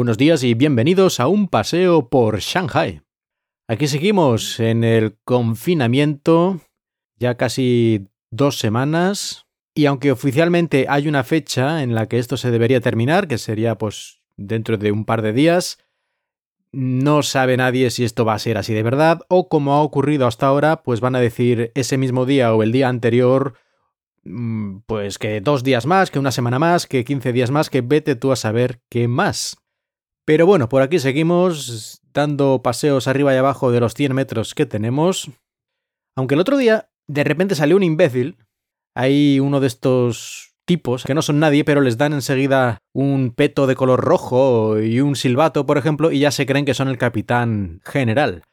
buenos días y bienvenidos a un paseo por Shanghai. Aquí seguimos en el confinamiento, ya casi dos semanas, y aunque oficialmente hay una fecha en la que esto se debería terminar, que sería pues dentro de un par de días, no sabe nadie si esto va a ser así de verdad o como ha ocurrido hasta ahora, pues van a decir ese mismo día o el día anterior, mm, pues que dos días más, que una semana más, que 15 días más, que vete tú a saber qué más. Pero bueno, por aquí seguimos dando paseos arriba y abajo de los 100 metros que tenemos. Aunque el otro día de repente salió un imbécil, hay uno de estos tipos que no son nadie, pero les dan enseguida un peto de color rojo y un silbato, por ejemplo, y ya se creen que son el capitán general.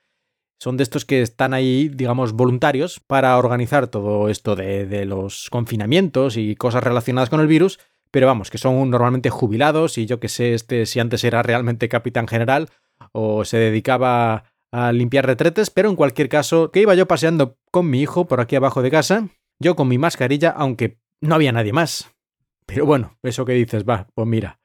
Son de estos que están ahí, digamos, voluntarios para organizar todo esto de, de los confinamientos y cosas relacionadas con el virus, pero vamos, que son normalmente jubilados y yo que sé este si antes era realmente capitán general o se dedicaba a limpiar retretes, pero en cualquier caso, que iba yo paseando con mi hijo por aquí abajo de casa, yo con mi mascarilla, aunque no había nadie más. Pero bueno, eso que dices, va, pues mira.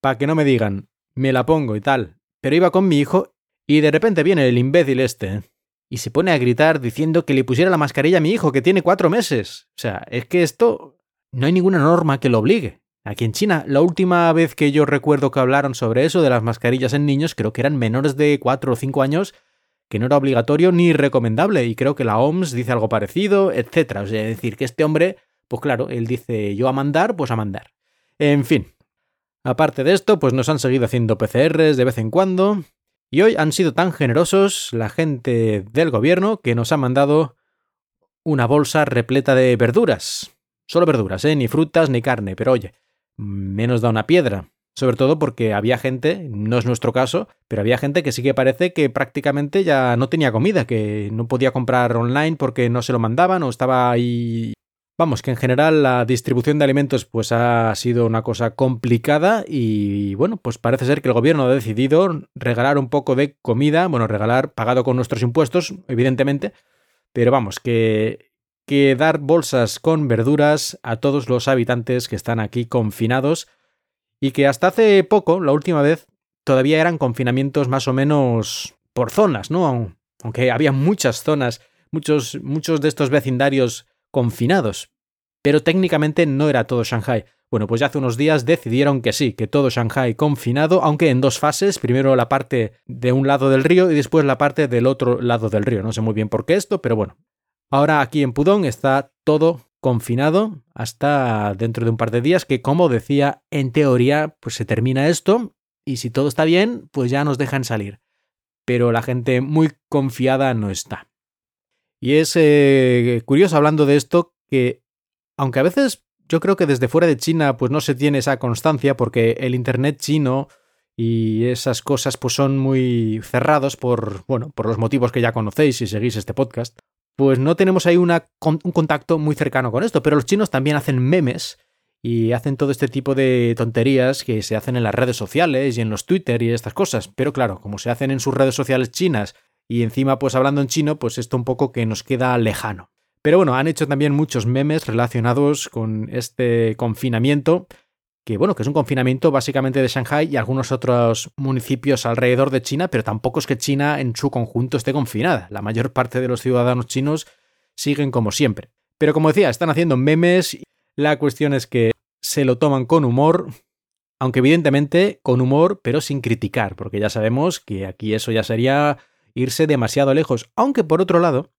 Para que no me digan, me la pongo y tal. Pero iba con mi hijo y de repente viene el imbécil este y se pone a gritar diciendo que le pusiera la mascarilla a mi hijo, que tiene cuatro meses. O sea, es que esto no hay ninguna norma que lo obligue. Aquí en China, la última vez que yo recuerdo que hablaron sobre eso de las mascarillas en niños, creo que eran menores de cuatro o cinco años, que no era obligatorio ni recomendable, y creo que la OMS dice algo parecido, etc. O sea, es decir, que este hombre pues claro, él dice yo a mandar, pues a mandar. En fin. Aparte de esto, pues nos han seguido haciendo PCRs de vez en cuando. Y hoy han sido tan generosos la gente del gobierno que nos ha mandado una bolsa repleta de verduras. Solo verduras, ¿eh? Ni frutas ni carne, pero oye, menos da una piedra. Sobre todo porque había gente, no es nuestro caso, pero había gente que sí que parece que prácticamente ya no tenía comida, que no podía comprar online porque no se lo mandaban o estaba ahí Vamos, que en general la distribución de alimentos pues ha sido una cosa complicada y bueno, pues parece ser que el gobierno ha decidido regalar un poco de comida, bueno, regalar pagado con nuestros impuestos, evidentemente, pero vamos, que, que dar bolsas con verduras a todos los habitantes que están aquí confinados y que hasta hace poco, la última vez, todavía eran confinamientos más o menos por zonas, ¿no? Aunque había muchas zonas, muchos, muchos de estos vecindarios confinados. Pero técnicamente no era todo Shanghai. Bueno, pues ya hace unos días decidieron que sí, que todo Shanghai confinado, aunque en dos fases, primero la parte de un lado del río y después la parte del otro lado del río. No sé muy bien por qué esto, pero bueno. Ahora aquí en Pudong está todo confinado hasta dentro de un par de días, que como decía, en teoría, pues se termina esto y si todo está bien, pues ya nos dejan salir. Pero la gente muy confiada no está. Y es eh, curioso hablando de esto que, aunque a veces yo creo que desde fuera de China pues no se tiene esa constancia porque el Internet chino y esas cosas pues son muy cerrados por, bueno, por los motivos que ya conocéis si seguís este podcast, pues no tenemos ahí un contacto muy cercano con esto, pero los chinos también hacen memes y hacen todo este tipo de tonterías que se hacen en las redes sociales y en los Twitter y estas cosas, pero claro, como se hacen en sus redes sociales chinas y encima pues hablando en chino, pues esto un poco que nos queda lejano. Pero bueno, han hecho también muchos memes relacionados con este confinamiento, que bueno, que es un confinamiento básicamente de Shanghai y algunos otros municipios alrededor de China, pero tampoco es que China en su conjunto esté confinada. La mayor parte de los ciudadanos chinos siguen como siempre. Pero como decía, están haciendo memes. La cuestión es que se lo toman con humor, aunque evidentemente con humor, pero sin criticar, porque ya sabemos que aquí eso ya sería irse demasiado lejos. Aunque por otro lado,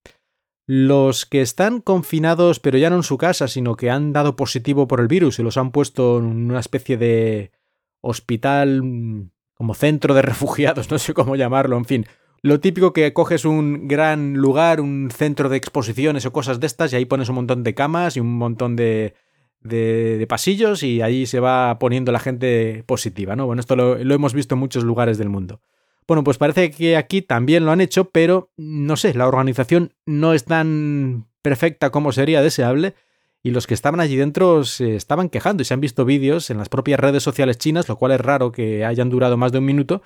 los que están confinados, pero ya no en su casa, sino que han dado positivo por el virus y los han puesto en una especie de hospital, mm, como centro de refugiados, no sé cómo llamarlo, en fin. Lo típico que coges un gran lugar, un centro de exposiciones o cosas de estas, y ahí pones un montón de camas y un montón de, de, pasillos, y ahí se va poniendo la gente positiva, ¿no? Bueno, esto lo hemos visto en muchos lugares del mundo. Bueno, pues parece que aquí también lo han hecho, pero no sé, la organización no es tan perfecta como sería deseable y los que estaban allí dentro se estaban quejando y se han visto vídeos en las propias redes sociales chinas, lo cual es raro que hayan durado más de un minuto,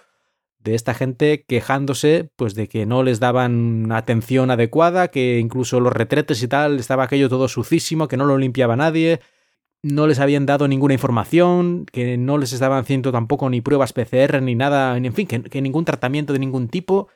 de esta gente quejándose pues de que no les daban atención adecuada, que incluso los retretes y tal estaba aquello todo sucísimo, que no lo limpiaba nadie, no les habían dado ninguna información, que no les estaban haciendo tampoco ni pruebas PCR ni nada, en fin, que, ningún tratamiento de ningún tipo.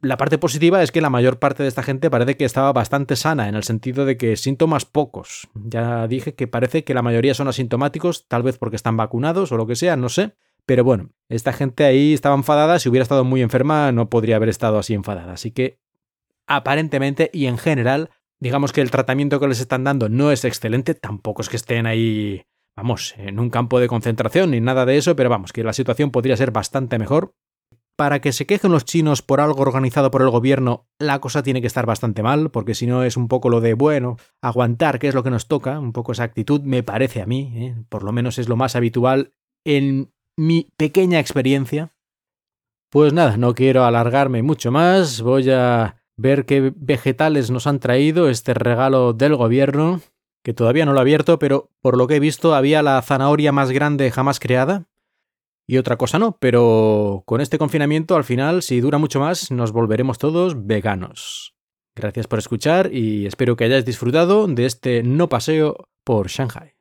La parte positiva es que la mayor parte de esta gente parece que estaba bastante sana, en el sentido de que síntomas pocos. Ya dije que parece que la mayoría son asintomáticos, tal vez porque están vacunados o lo que sea, no sé. Pero bueno, esta gente ahí estaba enfadada, si hubiera estado muy enferma no podría haber estado así enfadada. Así que aparentemente y en general digamos que el tratamiento que les están dando no es excelente, tampoco es que estén ahí, vamos, en un campo de concentración ni nada de eso, pero vamos, que la situación podría ser bastante mejor. Para que se quejen los chinos por algo organizado por el gobierno, la cosa tiene que estar bastante mal, porque si no es un poco lo de, bueno, aguantar, que es lo que nos toca, un poco esa actitud, me parece a mí, ¿eh? por lo menos es lo más habitual en mi pequeña experiencia. Pues nada, no quiero alargarme mucho más, voy a ver qué vegetales nos han traído este regalo del gobierno, que todavía no lo he abierto, pero por lo que he visto había la zanahoria más grande jamás creada. Y otra cosa no, pero con este confinamiento al final, si dura mucho más, nos volveremos todos veganos. Gracias por escuchar y espero que hayáis disfrutado de este no paseo por Shanghai.